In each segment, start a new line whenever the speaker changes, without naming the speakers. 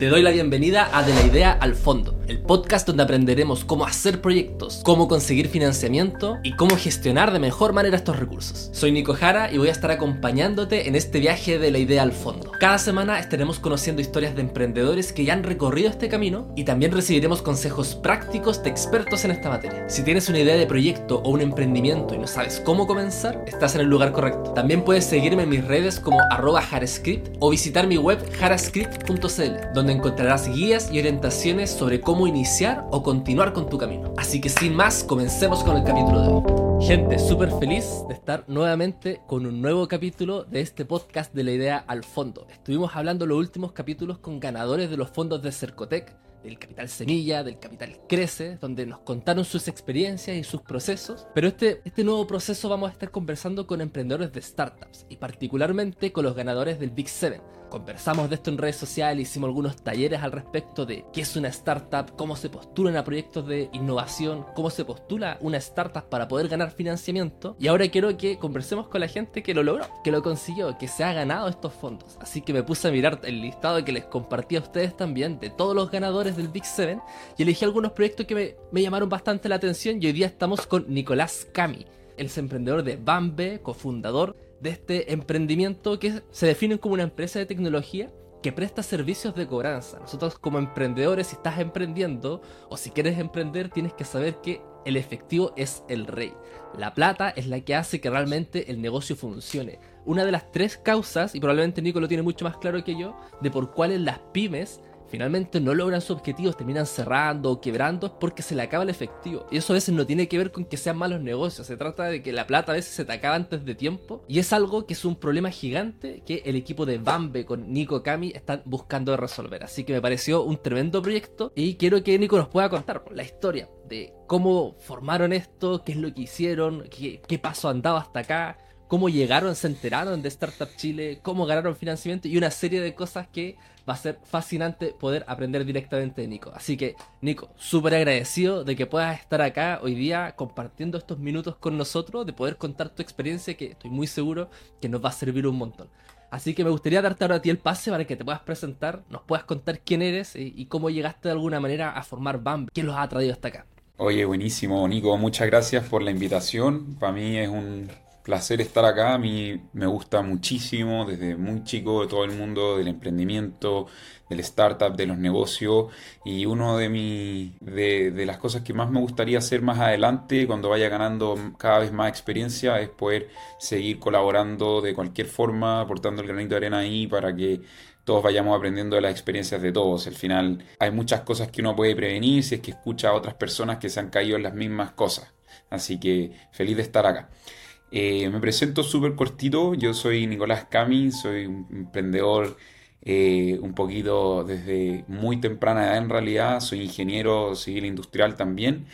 Te doy la bienvenida a De la Idea al Fondo, el podcast donde aprenderemos cómo hacer proyectos, cómo conseguir financiamiento y cómo gestionar de mejor manera estos recursos. Soy Nico Jara y voy a estar acompañándote en este viaje de la idea al fondo. Cada semana estaremos conociendo historias de emprendedores que ya han recorrido este camino y también recibiremos consejos prácticos de expertos en esta materia. Si tienes una idea de proyecto o un emprendimiento y no sabes cómo comenzar, estás en el lugar correcto. También puedes seguirme en mis redes como arroba jarascript o visitar mi web jarascript.cl, donde encontrarás guías y orientaciones sobre cómo iniciar o continuar con tu camino. Así que sin más, comencemos con el capítulo de hoy. Gente, súper feliz de estar nuevamente con un nuevo capítulo de este podcast de la idea al fondo. Estuvimos hablando los últimos capítulos con ganadores de los fondos de Cercotec del Capital Semilla, del Capital Crece, donde nos contaron sus experiencias y sus procesos. Pero este, este nuevo proceso vamos a estar conversando con emprendedores de startups y particularmente con los ganadores del Big Seven. Conversamos de esto en redes sociales, hicimos algunos talleres al respecto de qué es una startup, cómo se postulan a proyectos de innovación, cómo se postula una startup para poder ganar financiamiento. Y ahora quiero que conversemos con la gente que lo logró, que lo consiguió, que se ha ganado estos fondos. Así que me puse a mirar el listado que les compartí a ustedes también de todos los ganadores del Big Seven y elegí algunos proyectos que me, me llamaron bastante la atención y hoy día estamos con Nicolás Cami, el emprendedor de Bambe, cofundador de este emprendimiento que se define como una empresa de tecnología que presta servicios de cobranza. Nosotros como emprendedores, si estás emprendiendo o si quieres emprender, tienes que saber que el efectivo es el rey. La plata es la que hace que realmente el negocio funcione. Una de las tres causas, y probablemente Nico lo tiene mucho más claro que yo, de por cuáles las pymes finalmente no logran sus objetivos, terminan cerrando o quebrando, porque se le acaba el efectivo. Y eso a veces no tiene que ver con que sean malos negocios, se trata de que la plata a veces se te acaba antes de tiempo. Y es algo que es un problema gigante que el equipo de Bambe con Nico Kami están buscando resolver. Así que me pareció un tremendo proyecto y quiero que Nico nos pueda contar la historia de cómo formaron esto, qué es lo que hicieron, qué, qué paso han dado hasta acá cómo llegaron, se enteraron de Startup Chile, cómo ganaron financiamiento y una serie de cosas que va a ser fascinante poder aprender directamente de Nico. Así que, Nico, súper agradecido de que puedas estar acá hoy día compartiendo estos minutos con nosotros, de poder contar tu experiencia que estoy muy seguro que nos va a servir un montón. Así que me gustaría darte ahora a ti el pase para que te puedas presentar, nos puedas contar quién eres y, cómo llegaste de alguna manera a formar BAM, quién los ha traído hasta acá.
Oye, buenísimo, Nico, muchas gracias por la invitación. Para mí es un placer estar acá. A mí me gusta muchísimo desde muy chico de todo el mundo del emprendimiento, del startup, de los negocios. Y uno de, mi, de, de, las cosas que más me gustaría hacer más adelante, cuando vaya ganando cada vez más experiencia, es poder seguir colaborando de cualquier forma, aportando el granito de arena ahí para que todos vayamos aprendiendo de las experiencias de todos. Al final hay muchas cosas que uno puede prevenir si es que escucha a otras personas que se han caído en las mismas cosas. Así que feliz de estar acá. Eh, me presento súper cortito, yo soy Nicolás Cami, soy emprendedor eh, un poquito desde muy temprana edad en realidad, soy ingeniero civil industrial también.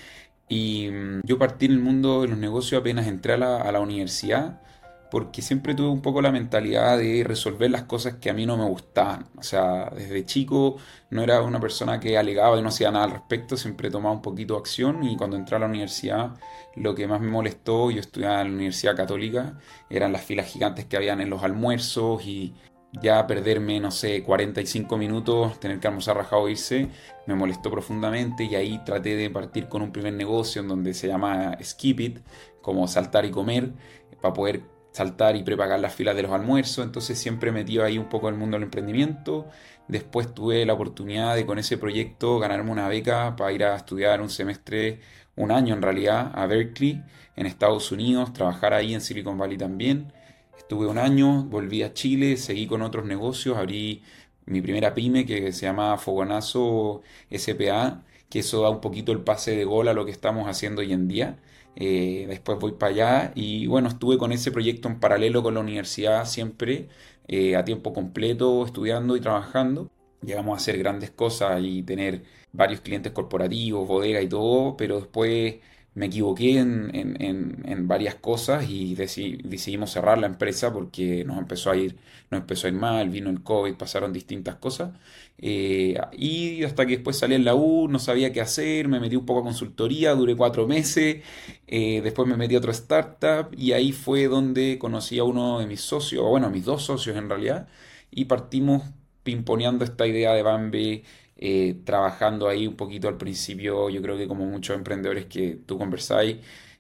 Y mm, yo partí en el mundo de los negocios apenas entré a la, a la universidad porque siempre tuve un poco la mentalidad de resolver las cosas que a mí no me gustaban. O sea, desde chico no era una persona que alegaba y no hacía nada al respecto, siempre tomaba un poquito de acción y cuando entré a la universidad lo que más me molestó, yo estudiaba en la Universidad Católica, eran las filas gigantes que habían en los almuerzos y ya perderme, no sé, 45 minutos, tener que almorzar rajado e irse, me molestó profundamente y ahí traté de partir con un primer negocio en donde se llama Skip It, como saltar y comer, para poder saltar y prepagar las filas de los almuerzos, entonces siempre metido ahí un poco el mundo del emprendimiento. Después tuve la oportunidad de con ese proyecto ganarme una beca para ir a estudiar un semestre, un año en realidad, a Berkeley, en Estados Unidos, trabajar ahí en Silicon Valley también. Estuve un año, volví a Chile, seguí con otros negocios, abrí mi primera pyme que se llama Fogonazo SPA, que eso da un poquito el pase de gol a lo que estamos haciendo hoy en día. Eh, después voy para allá y bueno, estuve con ese proyecto en paralelo con la universidad siempre, eh, a tiempo completo, estudiando y trabajando. Llegamos a hacer grandes cosas y tener varios clientes corporativos, bodega y todo, pero después me equivoqué en, en, en, varias cosas y decidimos cerrar la empresa porque nos empezó a ir, nos empezó a ir mal, vino el COVID, pasaron distintas cosas. Eh, y hasta que después salí en la U, no sabía qué hacer, me metí un poco a consultoría, duré cuatro meses, eh, después me metí a otra startup y ahí fue donde conocí a uno de mis socios, o bueno, a mis dos socios en realidad, y partimos pimponeando esta idea de Bambi, eh, trabajando ahí un poquito al principio, yo creo que como muchos emprendedores que tú conversáis,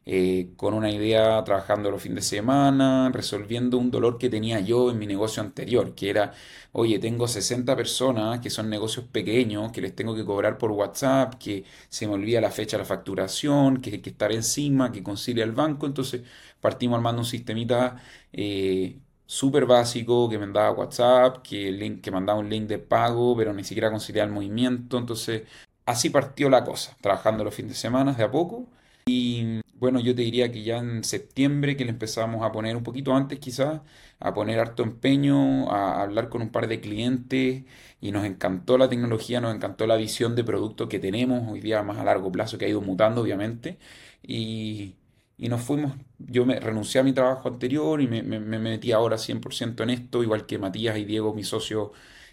eh, con una idea, trabajando los fines de semana, resolviendo un dolor que tenía yo en mi negocio anterior, que era, oye, tengo 60 personas que son negocios pequeños, que les tengo que cobrar por WhatsApp, que se me olvida la fecha de la facturación, que hay que estar encima, que concilia el banco, entonces partimos armando un sistemita eh, súper básico que mandaba WhatsApp, que, link, que mandaba un link de pago, pero ni siquiera conciliaba el movimiento, entonces así partió la cosa, trabajando los fines de semana de a poco. Y bueno, yo te diría que ya en septiembre que le empezamos a poner un poquito antes quizás, a poner harto empeño, a hablar con un par de clientes y nos encantó la tecnología, nos encantó la visión de producto que tenemos hoy día más a largo plazo que ha ido mutando obviamente y, y nos fuimos, yo me renuncié a mi trabajo anterior y me, metí ahora 100% en esto, igual que Matías y Diego, mi socio,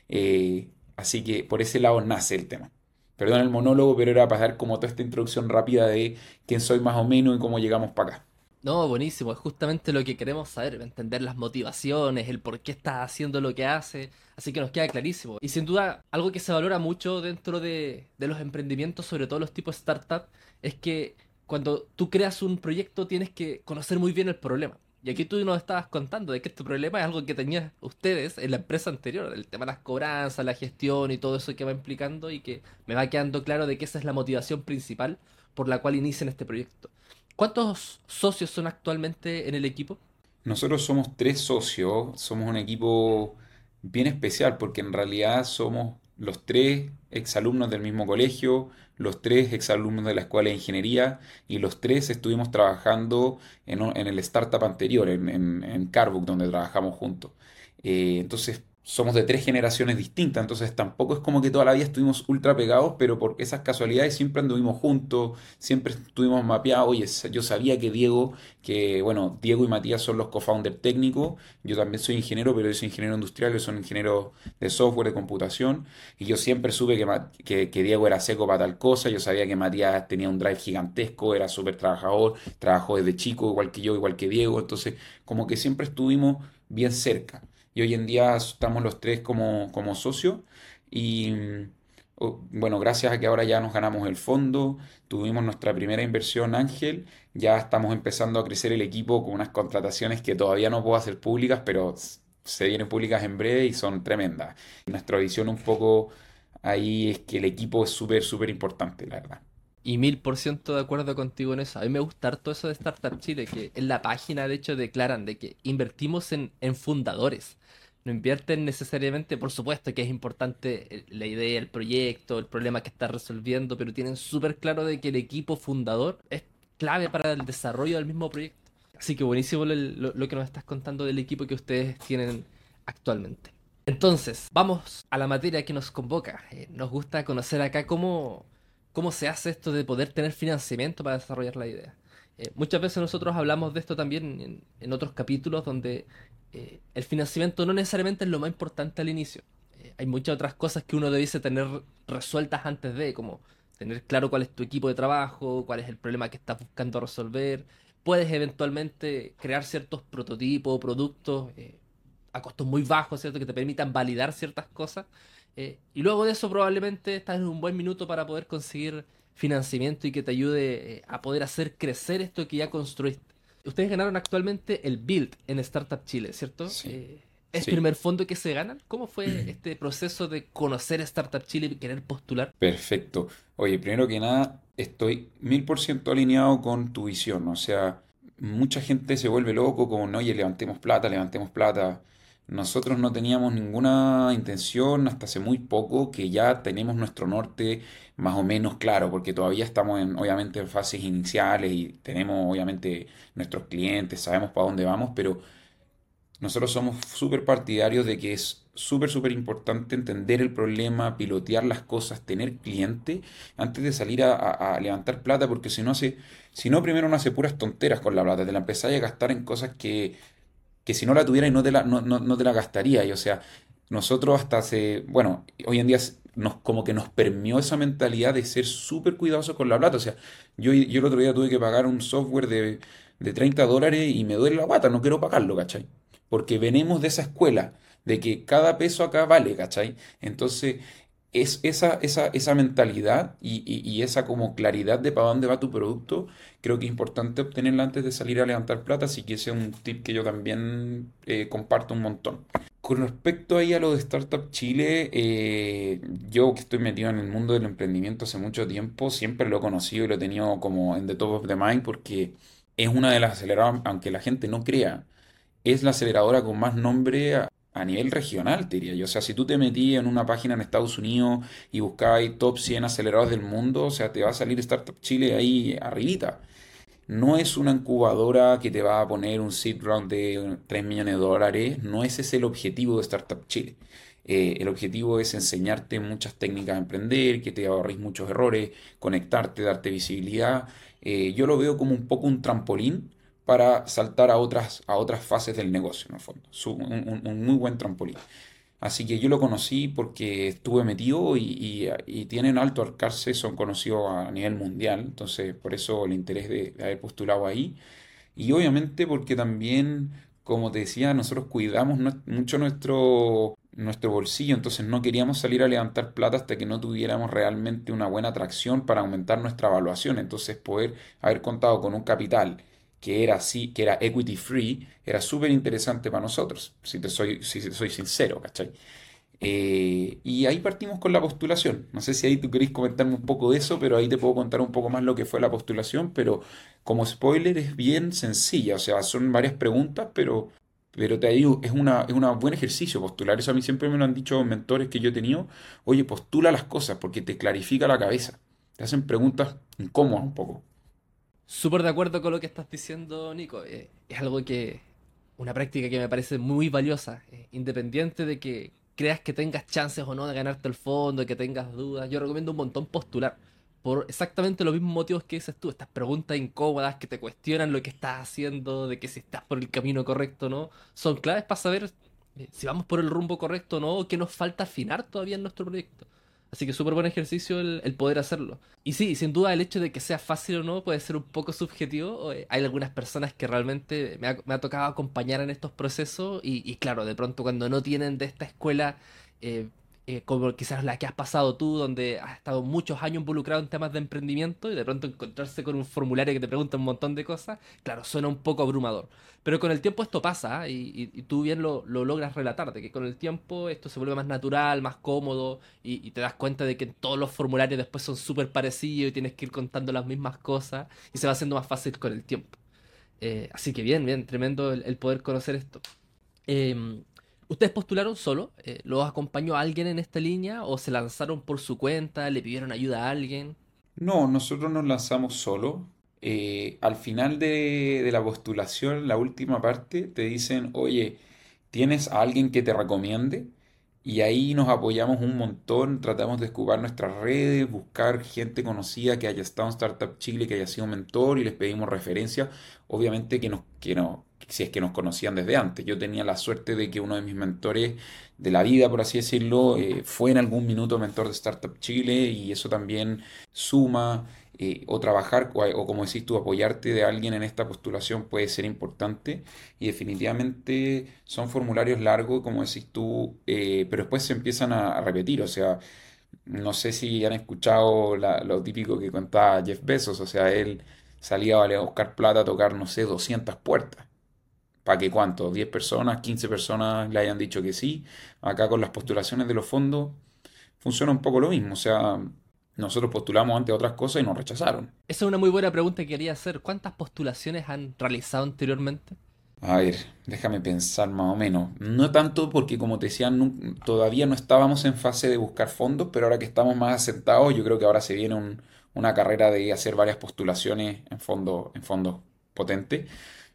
eh, así que por ese lado nace el tema. Perdón el monólogo, pero era para dar como toda esta introducción rápida de quién soy más o menos y cómo llegamos para acá.
No, buenísimo, es justamente lo que queremos saber, entender las motivaciones, el por qué estás haciendo lo que hace, así que nos queda clarísimo. Y sin duda, algo que se valora mucho dentro de, de los emprendimientos, sobre todo los tipos startup, es que cuando tú creas un proyecto tienes que conocer muy bien el problema. Y aquí tú nos estabas contando de que este problema es algo que tenían ustedes en la empresa anterior, el tema de las cobranzas, la gestión y todo eso que va implicando y que me va quedando claro de que esa es la motivación principal por la cual inician este proyecto. ¿Cuántos socios son actualmente en el equipo?
Nosotros somos tres socios, somos un equipo bien especial porque en realidad somos los tres exalumnos del mismo colegio, los tres exalumnos de la escuela de ingeniería y los tres estuvimos trabajando en, el startup anterior, en, en, Carbook, donde trabajamos juntos. Eh, entonces, somos de tres generaciones distintas, entonces tampoco es como que toda la vida estuvimos ultra pegados, pero por esas casualidades siempre anduvimos juntos, siempre estuvimos mapeados. Yo sabía que Diego, que bueno, Diego y Matías son los co-founders técnicos, yo también soy ingeniero, pero yo soy ingeniero industrial, yo soy ingeniero de software, de computación, y yo siempre supe que, que, Diego era seco para tal cosa, yo sabía que Matías tenía un drive gigantesco, era súper trabajador, trabajó desde chico, igual que yo, igual que Diego, entonces como que siempre estuvimos bien cerca y hoy en día estamos los tres como, como socios y bueno, gracias a que ahora ya nos ganamos el fondo, tuvimos nuestra primera inversión Ángel, ya estamos empezando a crecer el equipo con unas contrataciones que todavía no puedo hacer públicas, pero se vienen públicas en breve y son tremendas. Nuestra visión un poco ahí es que el equipo es súper, súper importante, la verdad.
Y mil por ciento de acuerdo contigo en eso. A mí me gusta harto eso de Startup Chile, que en la página de hecho declaran de que invertimos en, fundadores. No invierten necesariamente, por supuesto que es importante la idea, el proyecto, el problema que está resolviendo, pero tienen súper claro de que el equipo fundador es clave para el desarrollo del mismo proyecto. Así que buenísimo lo, que nos estás contando del equipo que ustedes tienen actualmente. Entonces, vamos a la materia que nos convoca. Eh, nos gusta conocer acá cómo, cómo se hace esto de poder tener financiamiento para desarrollar la idea. Eh, muchas veces nosotros hablamos de esto también en, otros capítulos donde eh, el financiamiento no necesariamente es lo más importante al inicio. Eh, hay muchas otras cosas que uno debe tener resueltas antes de, como tener claro cuál es tu equipo de trabajo, cuál es el problema que estás buscando resolver. Puedes eventualmente crear ciertos prototipos o productos a costos muy bajos, ¿cierto? Que te permitan validar ciertas cosas. Y luego de eso probablemente estás en un buen minuto para poder conseguir financiamiento y que te ayude eh, a poder hacer crecer esto que ya construiste. Ustedes ganaron actualmente el Build en Startup Chile, ¿cierto? Eh, ¿Es el primer fondo que se ganan? ¿Cómo fue este proceso de conocer Startup Chile y querer postular?
Perfecto. Oye, primero que nada, estoy mil por ciento alineado con tu visión. O sea, mucha gente se vuelve loco con, oye, levantemos plata, levantemos plata. Nosotros no teníamos ninguna intención hasta hace muy poco que ya tenemos nuestro norte más o menos claro, porque todavía estamos en, obviamente en fases iniciales y tenemos obviamente nuestros clientes, sabemos para dónde vamos, pero nosotros somos súper partidarios de que es súper, súper importante entender el problema, pilotear las cosas, tener cliente antes de salir a, levantar plata, porque si no hace, si no primero no hace puras tonteras con la plata, te la empezáis a gastar en cosas que que si no la tuviera y no te la, no, no, te la gastaría. Y, o sea, nosotros hasta hace, bueno, hoy en día nos, como que nos permió esa mentalidad de ser súper cuidadosos con la plata. O sea, yo, yo el otro día tuve que pagar un software de, de 30 dólares y me duele la guata, no quiero pagarlo, ¿cachai? Porque venimos de esa escuela de que cada peso acá vale, ¿cachai? Entonces, es esa, esa, esa mentalidad y, esa como claridad de para dónde va tu producto, creo que es importante obtenerla antes de salir a levantar plata, así que ese es un tip que yo también eh, comparto un montón. Con respecto ahí a lo de Startup Chile, eh, yo que estoy metido en el mundo del emprendimiento hace mucho tiempo, siempre lo he conocido y lo he tenido como en the top of the mind porque es una de las aceleradoras, aunque la gente no crea, es la aceleradora con más nombre a nivel regional, te diría yo. O sea, si tú te metías en una página en Estados Unidos y buscáis top 100 acelerados del mundo, o sea, te va a salir Startup Chile ahí arribita. No es una incubadora que te va a poner un seed round de 3 millones de dólares, no ese es el objetivo de Startup Chile. Eh, el objetivo es enseñarte muchas técnicas de emprender, que te ahorres muchos errores, conectarte, darte visibilidad. Eh, yo lo veo como un poco un trampolín para saltar a otras, a otras fases del negocio, en el fondo. un, muy buen trampolín. Así que yo lo conocí porque estuve metido y, tienen alto alcance, son conocidos a nivel mundial, entonces por eso el interés de, haber postulado ahí. Y obviamente porque también, como te decía, nosotros cuidamos mucho nuestro, nuestro bolsillo, entonces no queríamos salir a levantar plata hasta que no tuviéramos realmente una buena atracción para aumentar nuestra evaluación, entonces poder haber contado con un capital que era así, que era equity free, era súper interesante para nosotros, si te soy, si soy sincero, ¿cachai? Eh, y ahí partimos con la postulación. No sé si ahí tú querés comentarme un poco de eso, pero ahí te puedo contar un poco más lo que fue la postulación, pero como spoiler es bien sencilla, o sea, son varias preguntas, pero, pero te digo, es una, es un buen ejercicio postular. Eso a mí siempre me lo han dicho mentores que yo he tenido, oye, postula las cosas porque te clarifica la cabeza. Te hacen preguntas incómodas un poco.
Súper de acuerdo con lo que estás diciendo, Nico. Eh, es algo que. Una práctica que me parece muy valiosa. Eh, independiente de que creas que tengas chances o no de ganarte el fondo, que tengas dudas. Yo recomiendo un montón postular. Por exactamente los mismos motivos que dices tú. Estas preguntas incómodas que te cuestionan lo que estás haciendo, de que si estás por el camino correcto o no. Son claves para saber eh, si vamos por el rumbo correcto o no, o qué nos falta afinar todavía en nuestro proyecto. Así que súper buen ejercicio el, poder hacerlo. Y sí, sin duda el hecho de que sea fácil o no puede ser un poco subjetivo. Eh, hay algunas personas que realmente me ha, tocado acompañar en estos procesos y, claro, de pronto cuando no tienen de esta escuela eh, eh, como quizás la que has pasado tú, donde has estado muchos años involucrado en temas de emprendimiento y de pronto encontrarse con un formulario que te pregunta un montón de cosas, claro, suena un poco abrumador. Pero con el tiempo esto pasa ¿ah? y, tú bien lo, logras relatar, de que con el tiempo esto se vuelve más natural, más cómodo y, te das cuenta de que todos los formularios después son súper parecidos y tienes que ir contando las mismas cosas y se va haciendo más fácil con el tiempo. Eh, así que bien, bien, tremendo el, poder conocer esto. Em, ¿Ustedes postularon solo? Eh, ¿Los acompañó alguien en esta línea? ¿O se lanzaron por su cuenta? ¿Le pidieron ayuda a alguien?
No, nosotros nos lanzamos solo. Eh, al final de, la postulación, la última parte, te dicen, oye, ¿tienes a alguien que te recomiende? Y ahí nos apoyamos un montón, tratamos de descubrir nuestras redes, buscar gente conocida que haya estado en Startup Chile, que haya sido mentor y les pedimos referencias. Obviamente que nos, que no, si es que nos conocían desde antes. Yo tenía la suerte de que uno de mis mentores de la vida, por así decirlo, eh, fue en algún minuto mentor de Startup Chile y eso también suma. Eh, o trabajar, o, como decís tú, apoyarte de alguien en esta postulación puede ser importante y definitivamente son formularios largos, como decís tú, eh, pero después se empiezan a, repetir, o sea, no sé si han escuchado lo típico que contaba Jeff Bezos, o sea, él salía a buscar plata a tocar, no sé, 200 puertas para que cuánto, 10 personas, 15 personas le hayan dicho que sí. Acá con las postulaciones de los fondos funciona un poco lo mismo, o sea, nosotros postulamos ante otras cosas y nos rechazaron.
Esa es una muy buena pregunta que quería hacer. ¿Cuántas postulaciones han realizado anteriormente?
A ver, déjame pensar más o menos. No tanto porque, como te decía, todavía no estábamos en fase de buscar fondos, pero ahora que estamos más asentados, yo creo que ahora se viene una carrera de hacer varias postulaciones en fondos en fondos potentes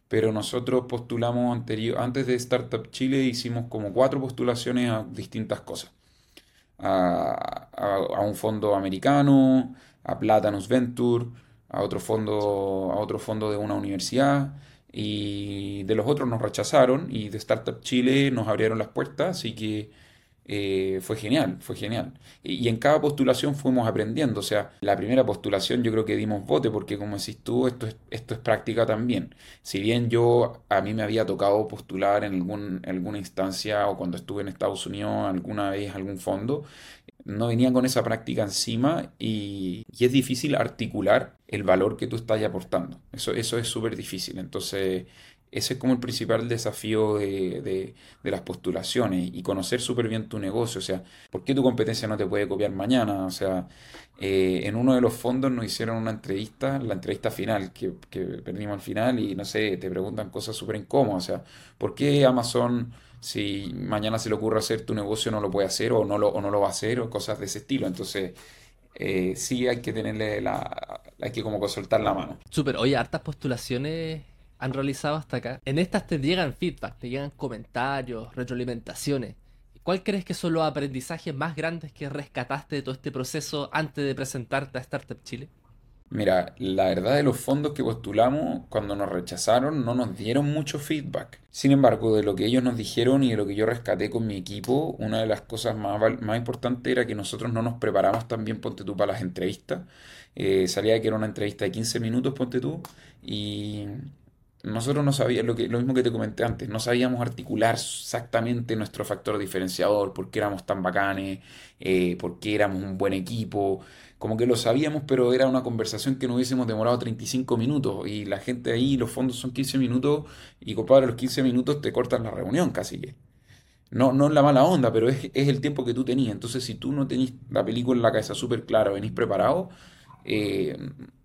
pero nosotros postulamos anterior, antes de Startup Chile hicimos como cuatro postulaciones a distintas cosas. A, un fondo americano, a Platanus Venture, a otro fondo, a otro fondo de una universidad y de los otros nos rechazaron y de Startup Chile nos abrieron las puertas, así que eh, fue genial, fue genial. Y, en cada postulación fuimos aprendiendo. O sea, la primera postulación yo creo que dimos bote, porque como decís tú, esto es, esto es práctica también. Si bien yo, a mí me había tocado postular en algún, alguna instancia o cuando estuve en Estados Unidos alguna vez algún fondo, no venía con esa práctica encima y, y es difícil articular el valor que tú estás aportando. Eso, eso es súper difícil. Entonces, ese es como el principal desafío de, las postulaciones y conocer súper bien tu negocio. O sea, ¿por qué tu competencia no te puede copiar mañana? O sea, eh, en uno de los fondos nos hicieron una entrevista, la entrevista final, que, que perdimos al final y no sé, te preguntan cosas súper incómodas. O sea, ¿por qué Amazon, si mañana se le ocurre hacer tu negocio, no lo puede hacer o no lo, o no lo va a hacer o cosas de ese estilo? Entonces, eh, sí hay que tenerle la. hay que como soltar la mano.
Súper, oye, hartas postulaciones han realizado hasta acá. En estas te llegan feedback, te llegan comentarios, retroalimentaciones. ¿Cuál crees que son los aprendizajes más grandes que rescataste de todo este proceso antes de presentarte a Startup Chile?
Mira, la verdad de los fondos que postulamos, cuando nos rechazaron, no nos dieron mucho feedback. Sin embargo, de lo que ellos nos dijeron y de lo que yo rescaté con mi equipo, una de las cosas más, más importantes era que nosotros no nos preparamos tan bien, ponte tú, para las entrevistas. Eh, salía que era una entrevista de 15 minutos, ponte tú, y nosotros no sabíamos, lo, que, lo mismo que te comenté antes, no sabíamos articular exactamente nuestro factor diferenciador, por qué éramos tan bacanes, eh, por qué éramos un buen equipo, como que lo sabíamos, pero era una conversación que no hubiésemos demorado 35 minutos y la gente ahí, los fondos son 15 minutos y compadre, los 15 minutos te cortan la reunión casi que. No, no es la mala onda, pero es, el tiempo que tú tenías. Entonces, si tú no tenés la película en la cabeza súper clara, venís preparado, eh,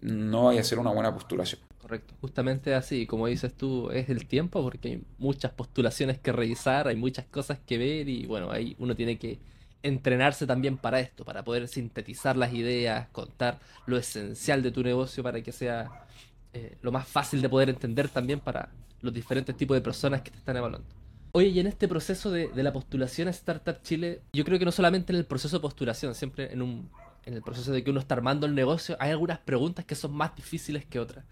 no vaya a ser una buena postulación.
Correcto, justamente así, como dices tú, es el tiempo porque hay muchas postulaciones que revisar, hay muchas cosas que ver y bueno, ahí uno tiene que entrenarse también para esto, para poder sintetizar las ideas, contar lo esencial de tu negocio para que sea eh, lo más fácil de poder entender también para los diferentes tipos de personas que te están evaluando. Oye, y en este proceso de, la postulación a Startup Chile, yo creo que no solamente en el proceso de postulación, siempre en, un, en el proceso de que uno está armando el negocio, hay algunas preguntas que son más difíciles que otras.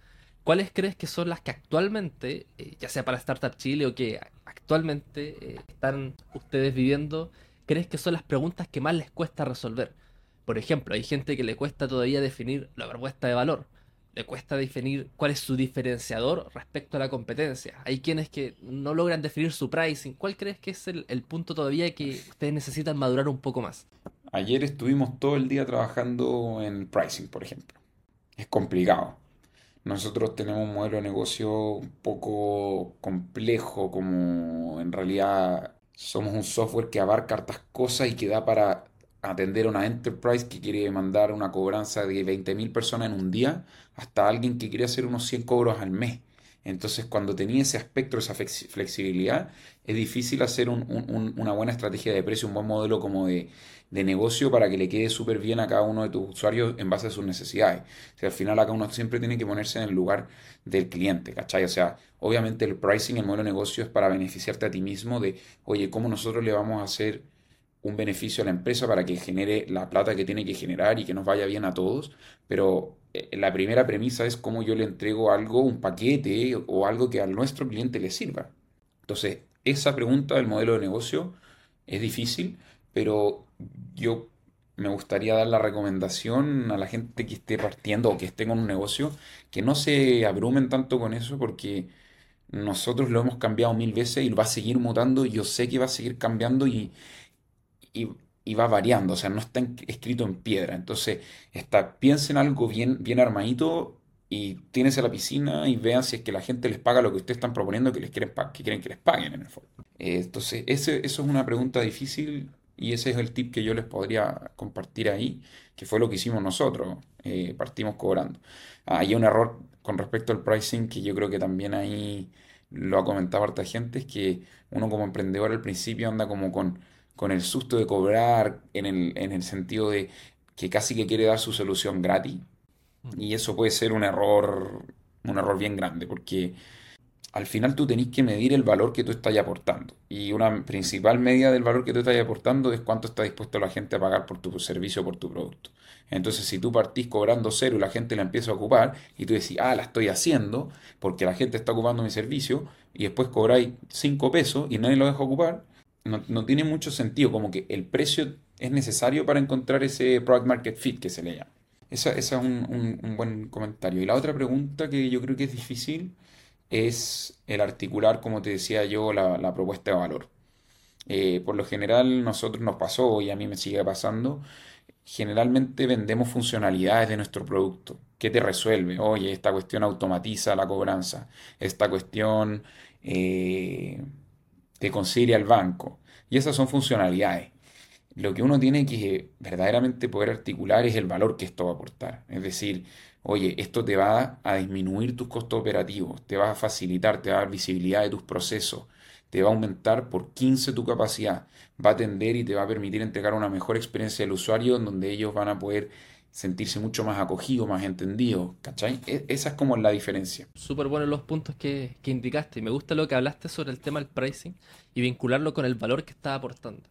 ¿Cuáles crees que son las que actualmente, eh, ya sea para Startup Chile o que actualmente eh, están ustedes viviendo, crees que son las preguntas que más les cuesta resolver? Por ejemplo, hay gente que le cuesta todavía definir la propuesta de valor, le cuesta definir cuál es su diferenciador respecto a la competencia. Hay quienes que no logran definir su pricing. ¿Cuál crees que es el, el punto todavía que ustedes necesitan madurar un poco más?
Ayer estuvimos todo el día trabajando en pricing, por ejemplo. Es complicado nosotros tenemos un modelo de negocio un poco complejo, como en realidad somos un software que abarca hartas cosas y que da para atender a una enterprise que quiere mandar una cobranza de 20.000 personas en un día hasta alguien que quiere hacer unos 100 cobros al mes. Entonces, cuando tenía ese aspecto, esa flexibilidad, es difícil hacer una buena estrategia de precio, un buen modelo como de, negocio para que le quede súper bien a cada uno de tus usuarios en base a sus necesidades. O al final acá uno siempre tiene que ponerse en el lugar del cliente, ¿cachai? O sea, obviamente el pricing, el modelo de negocio es para beneficiarte a ti mismo de, oye, ¿cómo nosotros le vamos a hacer un beneficio a la empresa para que genere la plata que tiene que generar y que nos vaya bien a todos? Pero eh, la primera premisa es cómo yo le entrego algo, un paquete o algo que a nuestro cliente le sirva. Entonces, esa pregunta del modelo de negocio es difícil, pero yo me gustaría dar la recomendación a la gente que esté partiendo o que esté con un negocio, que no se abrumen tanto con eso porque nosotros lo hemos cambiado mil veces y va a seguir mutando, yo sé que va a seguir cambiando y, y va variando, o sea, no está escrito en piedra. Entonces, está, piensen algo bien, bien armadito y tienes a la piscina y vean si es que la gente les paga lo que ustedes están proponiendo que les quieren, que quieren que les paguen en el fondo. Eh, entonces, ese, eso es una pregunta difícil y ese es el tip que yo les podría compartir ahí, que fue lo que hicimos nosotros, eh, partimos cobrando. Ah, hay un error con respecto al pricing que yo creo que también ahí lo ha comentado harta gente, es que uno como emprendedor al principio anda como con con el susto de cobrar en el, en el sentido de que casi que quiere dar su solución gratis. Y eso puede ser un error, un error bien grande, porque al final tú tenés que medir el valor que tú estás aportando. Y una principal medida del valor que tú estás aportando es cuánto está dispuesto la gente a pagar por tu servicio o por tu producto. Entonces, si tú partís cobrando cero y la gente la empieza a ocupar, y tú decís, ah, la estoy haciendo porque la gente está ocupando mi servicio, y después cobráis cinco pesos y nadie lo deja ocupar, no, tiene mucho sentido, como que el precio es necesario para encontrar ese product market fit que se le llama. Esa, es un, buen comentario. Y la otra pregunta que yo creo que es difícil es el articular, como te decía yo, la, propuesta de valor. Eh, por lo general, nosotros nos pasó y a mí me sigue pasando. Generalmente vendemos funcionalidades de nuestro producto. ¿Qué te resuelve? Oye, esta cuestión automatiza la cobranza. Esta cuestión eh, te consigue al banco. Y esas son funcionalidades. Lo que uno tiene que verdaderamente poder articular es el valor que esto va a aportar. Es decir, oye, esto te va a disminuir tus costos operativos, te va a facilitar, te va a dar visibilidad de tus procesos, te va a aumentar por 15 tu capacidad, va a atender y te va a permitir entregar una mejor experiencia del usuario en donde ellos van a poder sentirse mucho más acogidos, más entendidos, ¿cachai? E, esa es como la diferencia.
Súper buenos los puntos que, que indicaste me gusta lo que hablaste sobre el tema del pricing y vincularlo con el valor que está aportando.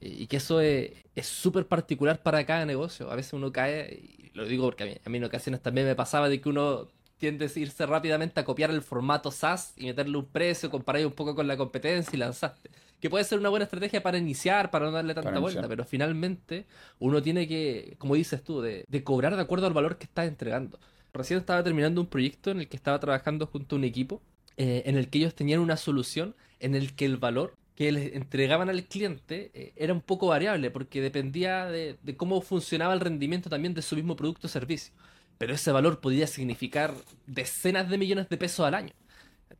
Y que eso es súper particular para cada negocio. A veces uno cae, y lo digo porque a mí, a mí en ocasiones también me pasaba de que uno tiende a irse rápidamente a copiar el formato SaaS y meterle un precio, comparar un poco con la competencia y lanzaste. Que puede ser una buena estrategia para iniciar, para no darle tanta vuelta, pero finalmente uno tiene que, como dices tú, de, cobrar de acuerdo al valor que estás entregando. Recién estaba terminando un proyecto en el que estaba trabajando junto a un equipo eh, en el que ellos tenían una solución en el que el valor que les entregaban al cliente eh, era un poco variable porque dependía de, de, cómo funcionaba el rendimiento también de su mismo producto o servicio pero ese valor podría significar decenas de millones de pesos al año.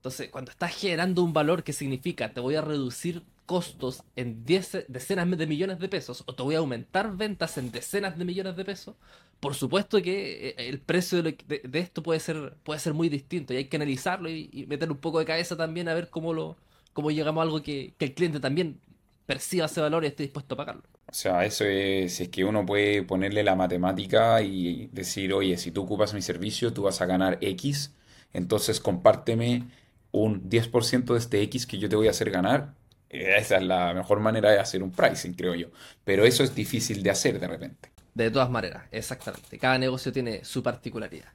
Entonces, cuando estás generando un valor que significa te voy a reducir costos en decenas de millones de pesos o te voy a aumentar ventas en decenas de millones de pesos, por supuesto que eh, el precio de, esto puede ser, puede ser muy distinto y hay que analizarlo y, meter un poco de cabeza también a ver cómo, lo, cómo llegamos a algo que, que el cliente también perciba ese valor y esté dispuesto a pagarlo.
O sea, eso es, si es que uno puede ponerle la matemática y decir, oye, si tú ocupas mi servicio, tú vas a ganar X, entonces compárteme un 10% de este X que yo te voy a hacer ganar. Esa es la mejor manera de hacer un pricing, creo yo. Pero eso es difícil de hacer de repente.
De todas maneras, exactamente. Cada negocio tiene su particularidad.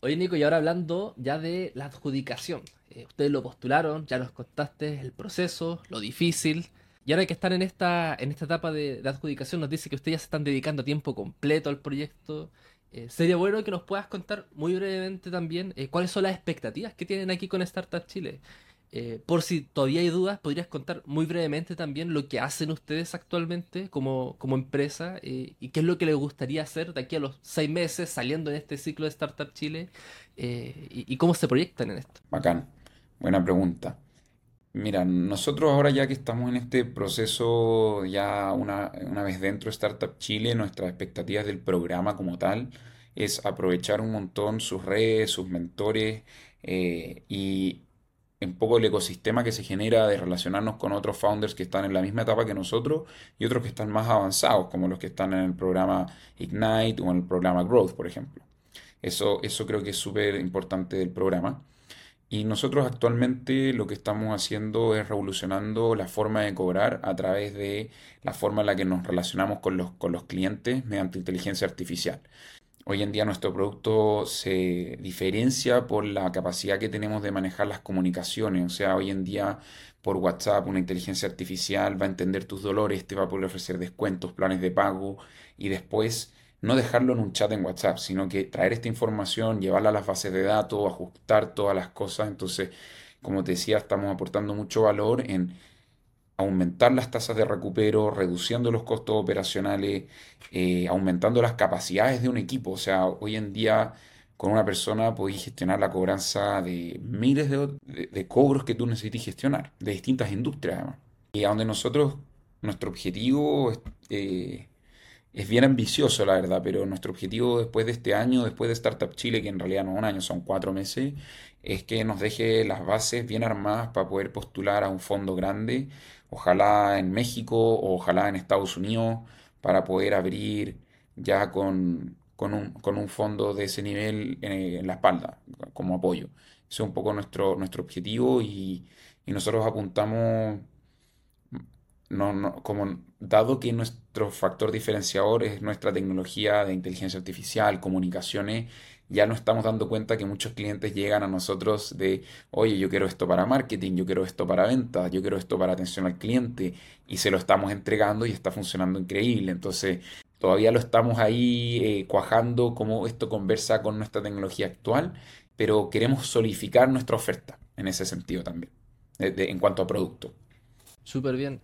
Oye, Nico, y ahora hablando ya de la adjudicación. Eh, ustedes lo postularon, ya nos contaste el proceso, lo difícil, y ahora que están en esta, en esta etapa de, adjudicación, nos dice que ustedes ya se están dedicando tiempo completo al proyecto. Eh, sería bueno que nos puedas contar muy brevemente también eh, cuáles son las expectativas que tienen aquí con Startup Chile. Eh, por si todavía hay dudas, podrías contar muy brevemente también lo que hacen ustedes actualmente como, como empresa y qué es lo que les gustaría hacer de aquí a los seis meses saliendo en este ciclo de Startup Chile y, y cómo se proyectan en esto.
Bacán, buena pregunta. Mira, nosotros ahora ya que estamos en este proceso, ya una, una vez dentro de Startup Chile, nuestras expectativas del programa como tal es aprovechar un montón sus redes, sus mentores eh, y un poco el ecosistema que se genera de relacionarnos con otros founders que están en la misma etapa que nosotros y otros que están más avanzados, como los que están en el programa Ignite o en el programa Growth, por ejemplo. Eso, eso creo que es súper importante del programa. Y nosotros actualmente lo que estamos haciendo es revolucionando la forma de cobrar a través de la forma en la que nos relacionamos con los, con los clientes mediante inteligencia artificial. Hoy en día nuestro producto se diferencia por la capacidad que tenemos de manejar las comunicaciones. O sea, hoy en día por WhatsApp una inteligencia artificial va a entender tus dolores, te va a poder ofrecer descuentos, planes de pago y después no dejarlo en un chat en WhatsApp, sino que traer esta información, llevarla a las bases de datos, ajustar todas las cosas. Entonces, como te decía, estamos aportando mucho valor en aumentar las tasas de recupero, reduciendo los costos operacionales, eh, aumentando las capacidades de un equipo. O sea, hoy en día con una persona podéis gestionar la cobranza de miles de, cobros que tú necesites gestionar, de distintas industrias además. Y a donde nosotros, nuestro objetivo es... Eh, es bien ambicioso, la verdad, pero nuestro objetivo después de este año, después de Startup Chile, que en realidad no es un año, son cuatro meses, es que nos deje las bases bien armadas para poder postular a un fondo grande, ojalá en México o ojalá en Estados Unidos, para poder abrir ya con, un, fondo de ese nivel en, la espalda, como apoyo. Es un poco nuestro, nuestro objetivo y, nosotros apuntamos no, no, como dado que nuestro factor diferenciador es nuestra tecnología de inteligencia artificial, comunicaciones, ya nos estamos dando cuenta que muchos clientes llegan a nosotros de, oye, yo quiero esto para marketing, yo quiero esto para ventas, yo quiero esto para atención al cliente, y se lo estamos entregando y está funcionando increíble. Entonces, todavía lo estamos ahí eh, cuajando cómo esto conversa con nuestra tecnología actual, pero queremos solidificar nuestra oferta en ese sentido también, en cuanto a producto.
Súper bien.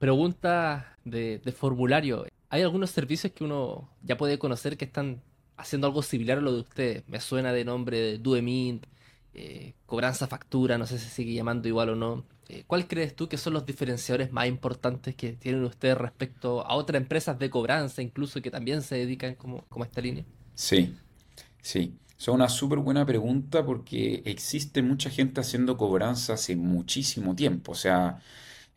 Pregunta de, formulario. ¿Hay algunos servicios que uno ya puede conocer que están haciendo algo similar a lo de ustedes? Me suena de nombre de Duemint, eh, cobranza factura, no sé si sigue llamando igual o no. Eh, ¿Cuál crees tú que son los diferenciadores más importantes que tienen ustedes respecto a otras empresas de cobranza, incluso que también se dedican como, como a esta línea?
Sí, sí. Es una súper buena pregunta porque existe mucha gente haciendo cobranza hace muchísimo tiempo. O sea,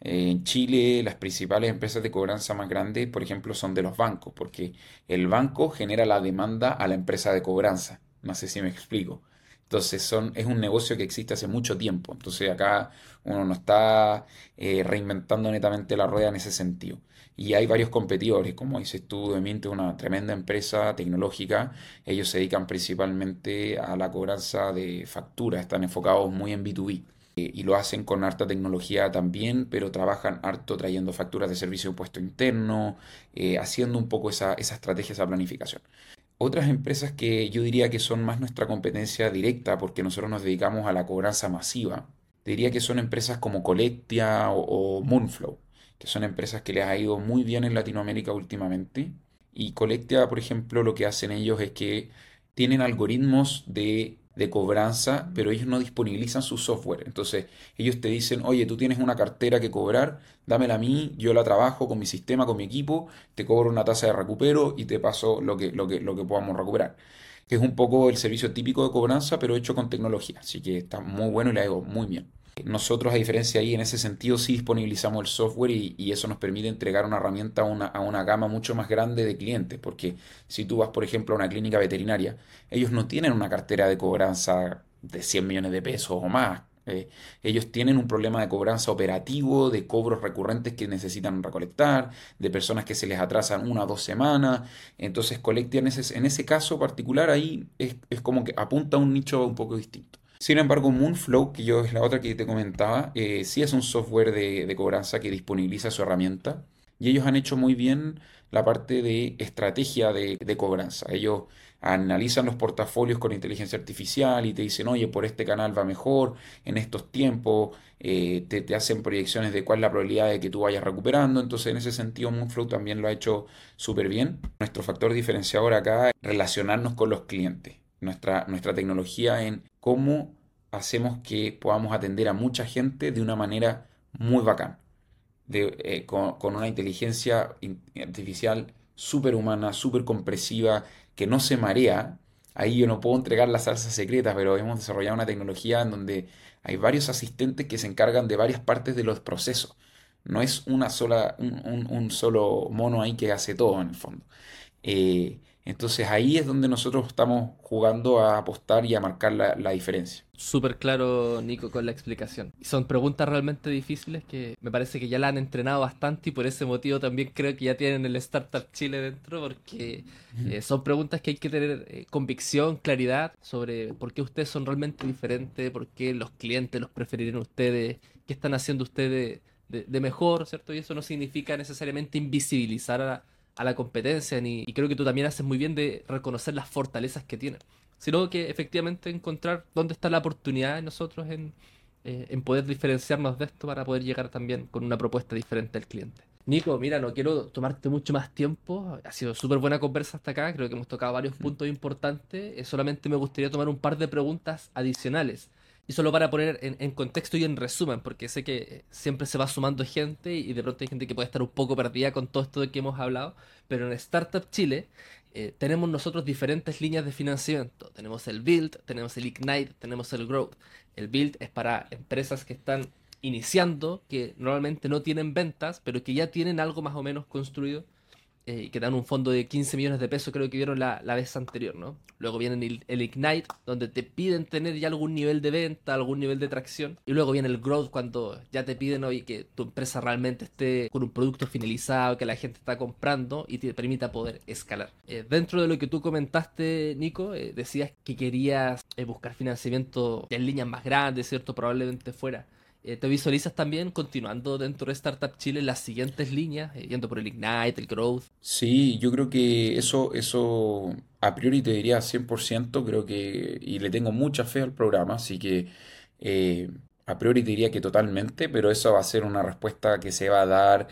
en Chile, las principales empresas de cobranza más grandes, por ejemplo, son de los bancos, porque el banco genera la demanda a la empresa de cobranza. No sé si me explico. Entonces son, es un negocio que existe hace mucho tiempo. Entonces acá uno no está eh, reinventando netamente la rueda en ese sentido. Y hay varios competidores, como dices tú, Demiente es una tremenda empresa tecnológica. Ellos se dedican principalmente a la cobranza de facturas, están enfocados muy en B2B. Y lo hacen con harta tecnología también, pero trabajan harto trayendo facturas de servicio de puesto interno, eh, haciendo un poco esa, esa estrategia, esa planificación. Otras empresas que yo diría que son más nuestra competencia directa, porque nosotros nos dedicamos a la cobranza masiva, diría que son empresas como Colectia o, o Moonflow, que son empresas que les ha ido muy bien en Latinoamérica últimamente. Y Colectia, por ejemplo, lo que hacen ellos es que tienen algoritmos de de cobranza, pero ellos no disponibilizan su software. Entonces, ellos te dicen, oye, tú tienes una cartera que cobrar, dámela a mí, yo la trabajo con mi sistema, con mi equipo, te cobro una tasa de recupero y te paso lo que, lo que, lo que podamos recuperar. Que es un poco el servicio típico de cobranza, pero hecho con tecnología. Así que está muy bueno y le hago muy bien. Nosotros, a diferencia ahí, en ese sentido, sí disponibilizamos el software y, eso nos permite entregar una herramienta a una, a una, gama mucho más grande de clientes. Porque si tú vas, por ejemplo, a una clínica veterinaria, ellos no tienen una cartera de cobranza de 100 millones de pesos o más. Eh, ellos tienen un problema de cobranza operativo, de cobros recurrentes que necesitan recolectar, de personas que se les atrasan una o dos semanas. Entonces, Colectia en ese, en ese caso particular ahí es, es como que apunta a un nicho un poco distinto. Sin embargo, Moonflow, que yo es la otra que te comentaba, eh, sí es un software de, cobranza que disponibiliza su herramienta y ellos han hecho muy bien la parte de estrategia de, cobranza. Ellos analizan los portafolios con inteligencia artificial y te dicen, oye, por este canal va mejor en estos tiempos, eh, te, te, hacen proyecciones de cuál es la probabilidad de que tú vayas recuperando. Entonces, en ese sentido, Moonflow también lo ha hecho súper bien. Nuestro factor diferenciador acá es relacionarnos con los clientes nuestra, nuestra tecnología en cómo hacemos que podamos atender a mucha gente de una manera muy bacán, eh, con, una inteligencia artificial súper humana, súper compresiva, que no se marea. Ahí yo no puedo entregar la salsa secreta, pero hemos desarrollado una tecnología en donde hay varios asistentes que se encargan de varias partes de los procesos. No es una sola, un, solo mono ahí que hace todo en el fondo. Eh, entonces ahí es donde nosotros estamos jugando a apostar y a marcar la, diferencia.
Súper claro, Nico, con la explicación. Son preguntas realmente difíciles que me parece que ya la han entrenado bastante y por ese motivo también creo que ya tienen el Startup Chile dentro porque eh, son preguntas que hay que tener eh, convicción, claridad sobre por qué ustedes son realmente diferentes, por qué los clientes los preferirían ustedes, qué están haciendo ustedes de, de mejor, ¿cierto? Y eso no significa necesariamente invisibilizar a a la competencia, ni, y creo que tú también haces muy bien de reconocer las fortalezas que tienen, sino que efectivamente encontrar dónde está la oportunidad de nosotros en, eh, en poder diferenciarnos de esto para poder llegar también con una propuesta diferente al cliente. Nico, mira, no quiero tomarte mucho más tiempo. Ha sido súper buena conversa hasta acá. Creo que hemos tocado varios puntos importantes. Eh, solamente me gustaría tomar un par de preguntas adicionales. Y solo para poner en, contexto y en resumen, porque sé que siempre se va sumando gente y de pronto hay gente que puede estar un poco perdida con todo esto de que hemos hablado, pero en Startup Chile eh, tenemos nosotros diferentes líneas de financiamiento. Tenemos el Build, tenemos el Ignite, tenemos el Growth. El Build es para empresas que están iniciando, que normalmente no tienen ventas, pero que ya tienen algo más o menos construido. Eh, que dan un fondo de 15 millones de pesos, creo que vieron la, vez anterior, ¿no? Luego viene el, Ignite, donde te piden tener ya algún nivel de venta, algún nivel de tracción. Y luego viene el Growth, cuando ya te piden hoy que tu empresa realmente esté con un producto finalizado, que la gente está comprando y te permita poder escalar. Eh, dentro de lo que tú comentaste, Nico, eh, decías que querías buscar financiamiento en líneas más grandes, ¿cierto? Probablemente fuera. Eh, ¿Te visualizas también continuando dentro de Startup Chile las siguientes líneas, eh, yendo por el Ignite, el Growth?
Sí, yo creo que eso, eso a priori te diría 100%, creo que, y le tengo mucha fe al programa, así que eh, a priori te diría que totalmente, pero eso va a ser una respuesta que se va a dar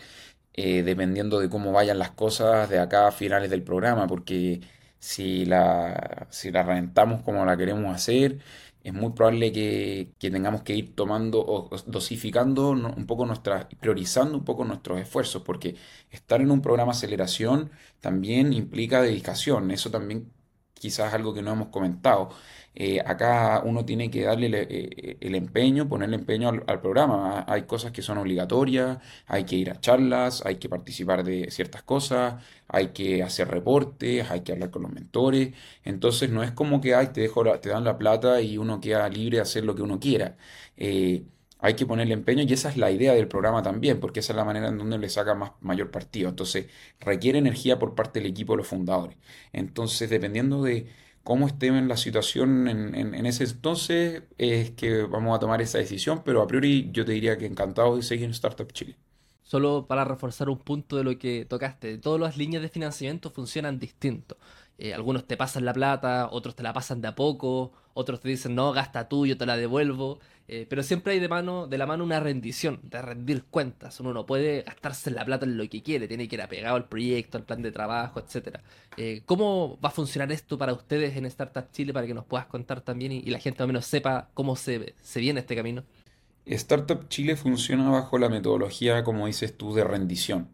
dependiendo de cómo vayan las cosas de acá a finales del programa, porque si la, si la reventamos como la queremos hacer, es muy probable que, tengamos que ir tomando o dosificando un poco nuestras, priorizando un poco nuestros esfuerzos, porque estar en un programa de aceleración también implica dedicación, eso también quizás es algo que no hemos comentado. Eh, acá uno tiene que darle eh, el, empeño, ponerle empeño al, programa. Hay cosas que son obligatorias, hay que ir a charlas, hay que participar de ciertas cosas, hay que hacer reportes, hay que hablar con los mentores. Entonces no es como que ay, te, dejo te dan la plata y uno queda libre de hacer lo que uno quiera. Eh, hay que ponerle empeño y esa es la idea del programa también, porque esa es la manera en donde le saca más, mayor partido. Entonces, requiere energía por parte del equipo de los fundadores. Entonces, dependiendo de cómo estén en la situación en, ese entonces, es que vamos a tomar esa decisión, pero a priori yo te diría que encantado de seguir en Startup Chile.
Solo para reforzar un punto de lo que tocaste, todas las líneas de financiamiento funcionan distinto. Eh, algunos te pasan la plata, otros te la pasan de a poco, otros te dicen no, gasta tú, yo te la devuelvo. Eh, pero siempre hay de, mano, de la mano una rendición, de rendir cuentas. Uno no puede gastarse la plata en lo que quiere, tiene que ir apegado al proyecto, al plan de trabajo, etc. Eh, ¿Cómo va a funcionar esto para ustedes en Startup Chile para que nos puedas contar también y, la gente al menos sepa cómo se, se viene este camino?
Startup Chile funciona bajo la metodología, como dices tú, de rendición.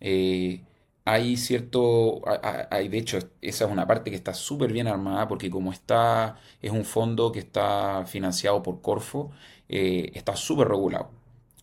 Eh, hay cierto, hay, de hecho, esa es una parte que está súper bien armada porque como está, es un fondo que está financiado por Corfo, eh, está súper regulado.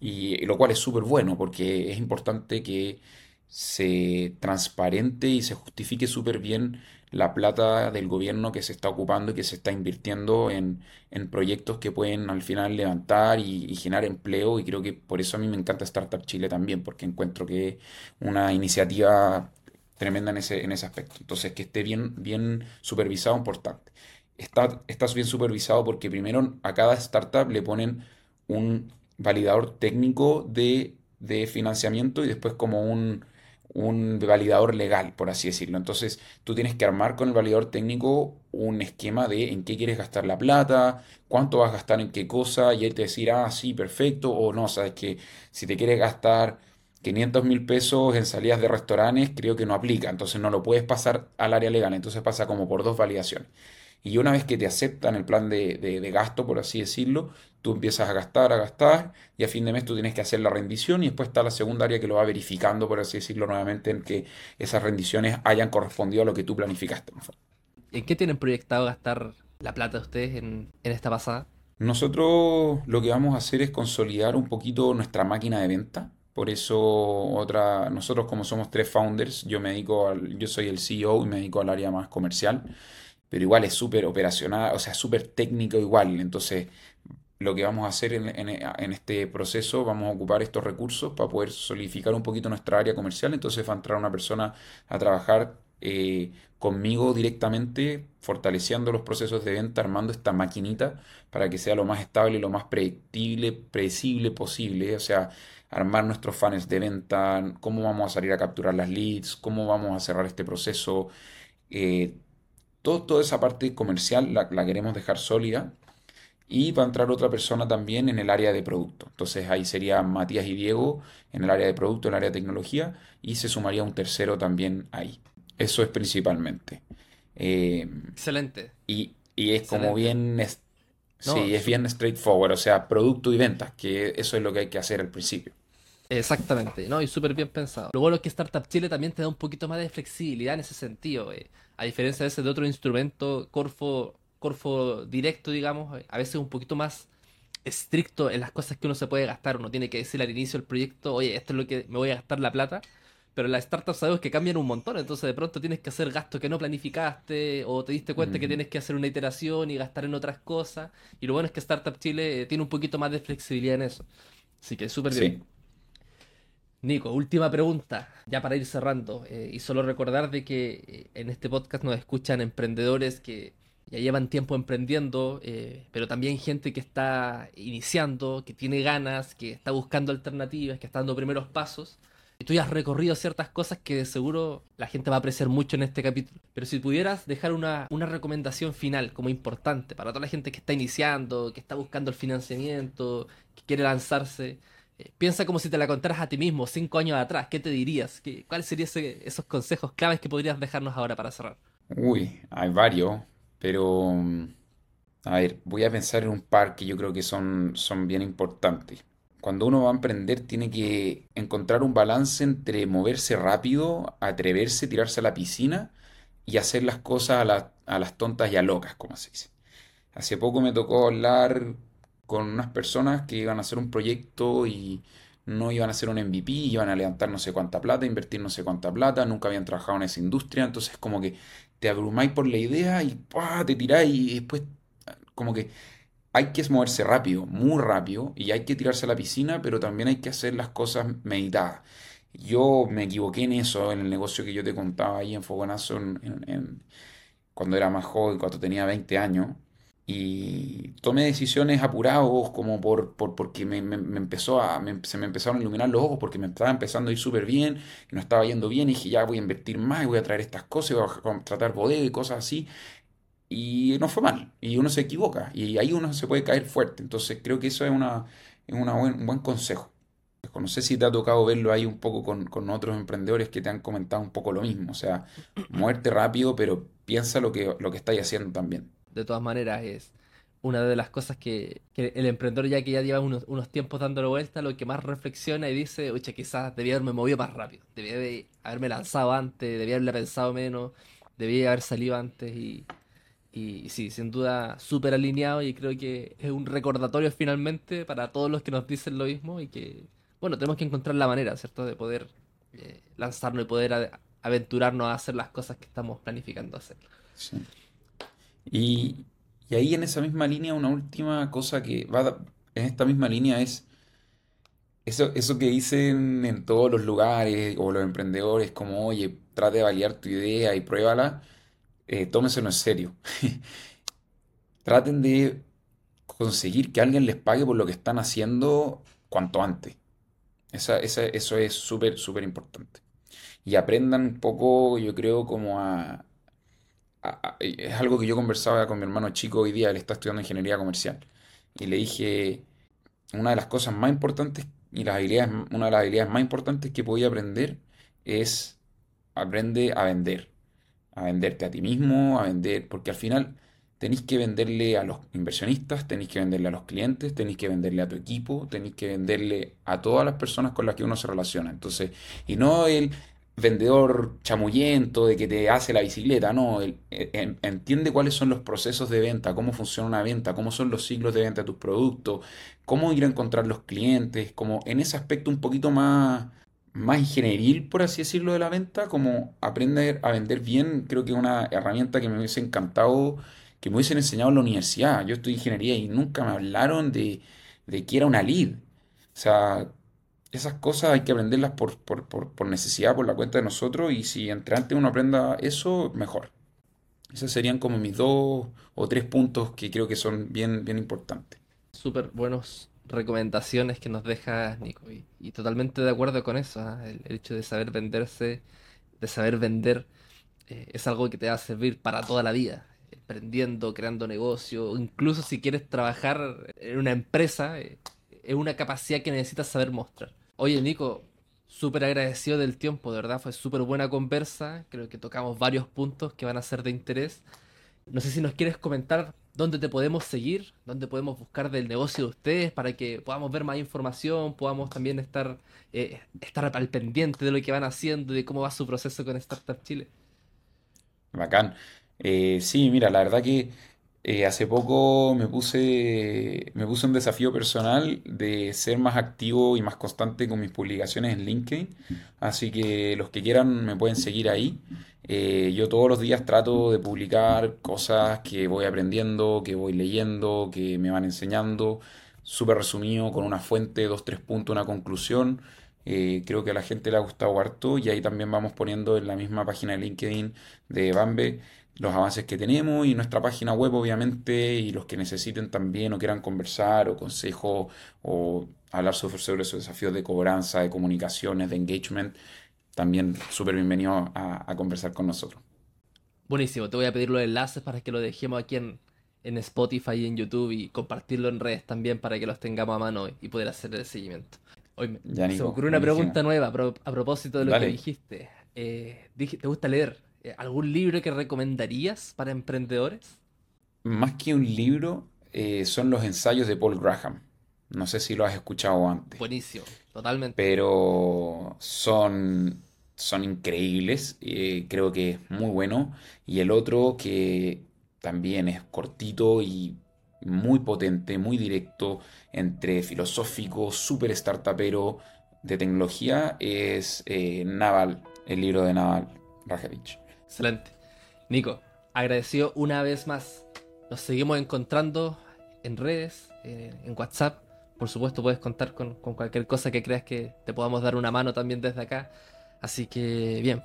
Y lo cual es súper bueno porque es importante que se transparente y se justifique súper bien la plata del gobierno que se está ocupando y que se está invirtiendo en, proyectos que pueden al final levantar y, generar empleo. Y creo que por eso a mí me encanta Startup Chile también, porque encuentro que es una iniciativa tremenda en ese, en ese aspecto. Entonces, que esté bien, bien supervisado, importante. Está, estás bien supervisado porque primero a cada startup le ponen un validador técnico de, de financiamiento y después como un un validador legal, por así decirlo. Entonces, tú tienes que armar con el validador técnico un esquema de en qué quieres gastar la plata, cuánto vas a gastar en qué cosa, y él te decir, ah, sí, perfecto, o no, sabes que si te quieres gastar 500 mil pesos en salidas de restaurantes, creo que no aplica, entonces no lo puedes pasar al área legal, entonces pasa como por dos validaciones. Y una vez que te aceptan el plan de, de, gasto, por así decirlo, tú empiezas a gastar, a gastar, y a fin de mes tú tienes que hacer la rendición y después está la segunda área que lo va verificando, por así decirlo, nuevamente en que esas rendiciones hayan correspondido a lo que tú planificaste.
¿En qué tienen proyectado gastar la plata de ustedes en, en esta pasada?
Nosotros lo que vamos a hacer es consolidar un poquito nuestra máquina de venta. Por eso otra, nosotros como somos tres founders, yo me dedico al, yo soy el CEO y me dedico al área más comercial pero igual es súper operacional, o sea, súper técnico igual. Entonces, lo que vamos a hacer en, este proceso, vamos a ocupar estos recursos para poder solidificar un poquito nuestra área comercial. Entonces va a entrar una persona a trabajar eh, conmigo directamente, fortaleciendo los procesos de venta, armando esta maquinita para que sea lo más estable lo más predictible, predecible posible. O sea, armar nuestros funnels de venta, cómo vamos a salir a capturar las leads, cómo vamos a cerrar este proceso. Eh, toda esa parte comercial la, queremos dejar sólida y va a entrar otra persona también en el área de producto. Entonces ahí serían Matías y Diego en el área de producto, en el área de tecnología y se sumaría un tercero también ahí. Eso es principalmente.
Eh, Excelente.
Y, es como bien... sí, es bien straightforward, o sea, producto y ventas, que eso es lo que hay que hacer al principio.
Exactamente, ¿no? Y súper bien pensado. Lo bueno es que Startup Chile también te da un poquito más de flexibilidad en ese sentido. Eh. A diferencia de ese de otro instrumento, Corfo, Corfo directo, digamos, eh, a veces un poquito más estricto en las cosas que uno se puede gastar. Uno tiene que decir al inicio del proyecto, oye, esto es lo que me voy a gastar la plata. pero las startups sabemos que cambian un montón, entonces de pronto tienes que hacer gastos que no planificaste o te diste cuenta que tienes que hacer una iteración y gastar en otras cosas. Y lo bueno es que Startup Chile eh, tiene un poquito más de flexibilidad en eso. Así que súper bien. Nico, última pregunta, ya para ir cerrando. Eh, y solo recordar de que eh, en este podcast nos escuchan emprendedores que ya llevan tiempo emprendiendo, eh, pero también gente que está iniciando, que tiene ganas, que está buscando alternativas, que está dando primeros pasos. Y tú ya has recorrido ciertas cosas que de seguro la gente va a apreciar mucho en este capítulo. Pero si pudieras dejar una, una recomendación final como importante para toda la gente que está iniciando, que está buscando el financiamiento, que quiere lanzarse, piensa como si te la contaras a ti mismo cinco años atrás. ¿Qué te dirías? ¿Qué, ¿Cuáles serían esos consejos claves que podrías dejarnos ahora para cerrar?
Uy, hay varios. Pero, mm, a ver, voy a pensar en un par que yo creo que son, son bien importantes. Cuando uno va a emprender tiene que encontrar un balance entre moverse rápido, atreverse, tirarse a la piscina y hacer las cosas a, a las tontas y a locas, como se dice. Hace poco me tocó hablar con unas personas que iban a hacer un proyecto y no iban a hacer un MVP, iban a levantar no sé cuánta plata, invertir no sé cuánta plata, nunca habían trabajado en esa industria, entonces como que te abrumáis por la idea y te tiráis y después como que hay que moverse rápido, muy rápido, y hay que tirarse a la piscina, pero también hay que hacer las cosas meditadas. Yo me equivoqué en eso, en el negocio que yo te contaba ahí en Fogonazo, cuando era más joven, cuando tenía 20 años y tomé decisiones apurados como por, por porque me, empezó a, se me empezaron a iluminar los ojos porque me estaba empezando a ir súper bien y no estaba yendo bien y dije ya voy a invertir más y voy a traer estas cosas y voy a contratar bodega y cosas así y no fue mal y uno se equivoca y ahí uno se puede caer fuerte. Entonces creo que eso es, una, es una buen, un buen consejo. No sé si te ha tocado verlo ahí un poco con, con otros emprendedores que te han comentado un poco lo mismo o sea muerte rápido pero piensa lo que, lo que estáis haciendo también
de todas maneras es una de las cosas que, el emprendedor ya que ya lleva unos, tiempos dándole vuelta, lo que más reflexiona y dice, oye, quizás debía haberme movido más rápido, debía haberme lanzado antes, debía haberle pensado menos, debía haber salido antes y, y sí, sin duda súper alineado y creo que es un recordatorio finalmente para todos los que nos dicen lo mismo y que, bueno, tenemos que encontrar la manera, ¿cierto?, de poder eh, lanzarnos y poder aventurarnos a hacer las cosas que estamos planificando hacer.
Sí. Y, ahí en esa misma línea, una última cosa que va en esta misma línea es eso, eso que dicen en todos los lugares o los emprendedores, como, oye, trate de validar tu idea y pruébala, eh, en serio. Traten de conseguir que alguien les pague por lo que están haciendo cuanto antes. Esa, esa, eso es súper, súper importante. Y aprendan un poco, yo creo, como a, es algo que yo conversaba con mi hermano chico hoy día, él está estudiando ingeniería comercial. Y le dije, una de las cosas más importantes y las habilidades, una de las habilidades más importantes que podía aprender es aprende a vender. A venderte a ti mismo, a vender, porque al final tenéis que venderle a los inversionistas, tenéis que venderle a los clientes, tenéis que venderle a tu equipo, tenéis que venderle a todas las personas con las que uno se relaciona. Entonces, y no el vendedor chamullento de que te hace la bicicleta, no, e, entiende cuáles son los procesos de venta, cómo funciona una venta, cómo son los ciclos de venta de tus productos, cómo ir a encontrar los clientes, como en ese aspecto un poquito más, más ingenieril, por así decirlo, de la venta, como aprender a vender bien, creo que es una herramienta que me hubiese encantado que me hubiesen enseñado en la universidad. Yo estudié ingeniería y nunca me hablaron de, de que era una lead. O sea, esas cosas hay que aprenderlas por, por, necesidad, por la cuenta de nosotros, y si entre antes uno aprenda eso, mejor. Esos serían como mis dos o tres puntos que creo que son bien, bien importantes.
Súper buenos recomendaciones que nos deja Nico, y, totalmente de acuerdo con eso. ¿ah? El, hecho de saber venderse, de saber vender, eh, es algo que te va a servir para toda la vida emprendiendo, creando negocio, incluso si quieres trabajar en una empresa, eh, es una capacidad que necesitas saber mostrar. Oye, Nico, súper agradecido del tiempo, de verdad, fue súper buena conversa. Creo que tocamos varios puntos que van a ser de interés. No sé si nos quieres comentar dónde te podemos seguir, dónde podemos buscar del negocio de ustedes para que podamos ver más información, podamos también estar, eh, estar al pendiente de lo que van haciendo, de cómo va su proceso con Startup Chile.
Bacán. Eh, sí, mira, la verdad que Eh, hace poco me puse, me puse un desafío personal de ser más activo y más constante con mis publicaciones en LinkedIn. Así que los que quieran me pueden seguir ahí. Eh, yo todos los días trato de publicar cosas que voy aprendiendo, que voy leyendo, que me van enseñando. Súper resumido, con una fuente, dos, tres puntos, una conclusión. Eh, creo que a la gente le ha gustado harto y ahí también vamos poniendo en la misma página de LinkedIn de Bambe los avances que tenemos y nuestra página web obviamente y los que necesiten también o quieran conversar o consejo o hablar sobre, sobre esos desafíos de cobranza, de comunicaciones, de engagement, también súper bienvenido a, conversar con nosotros.
Buenísimo, te voy a pedir los enlaces para que lo dejemos aquí en, en Spotify y en YouTube y compartirlo en redes también para que los tengamos a mano y poder hacer el seguimiento. Hoy me, se me ocurrió una pregunta nueva a, propósito de lo que dijiste. Eh, ¿Te gusta leer? Eh, ¿Algún libro que recomendarías para emprendedores?
Más que un libro, eh, son los ensayos de Paul Graham. No sé si lo has escuchado antes.
Buenísimo, totalmente.
Pero son, son increíbles. Eh, creo que es muy bueno. Y el otro que también es cortito y muy potente, muy directo, entre filosófico, súper startupero de tecnología, es Naval, el libro de Naval Rajevich.
Excelente. Nico, agradecido una vez más. Nos seguimos encontrando en redes, eh, en WhatsApp. Por supuesto, puedes contar con, cualquier cosa que creas que te podamos dar una mano también desde acá. Así que, bien,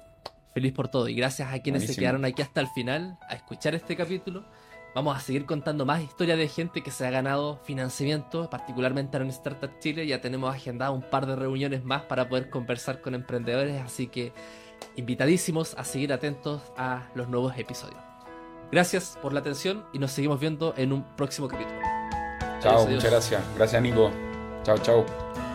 feliz por todo. Y gracias a quienes se quedaron aquí hasta el final a escuchar este capítulo. Vamos a seguir contando más historias de gente que se ha ganado financiamiento, particularmente en Startup Chile. Ya tenemos agendado un par de reuniones más para poder conversar con emprendedores. Así que invitadísimos a seguir atentos a los nuevos episodios. Gracias por la atención y nos seguimos viendo en un próximo capítulo.
Chao, muchas gracias. Gracias Nico. Chao, chao.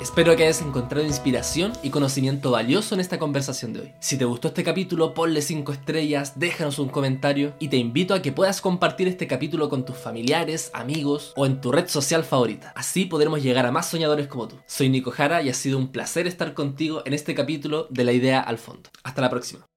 Espero que hayas encontrado inspiración y conocimiento valioso en esta conversación de hoy. Si te gustó este capítulo, ponle 5 estrellas, déjanos un comentario y te invito a que puedas compartir este capítulo con tus familiares, amigos o en tu red social favorita. Así podremos llegar a más soñadores como tú. Soy Nico Jara y ha sido un placer estar contigo en este capítulo de La Idea al Fondo. Hasta la próxima.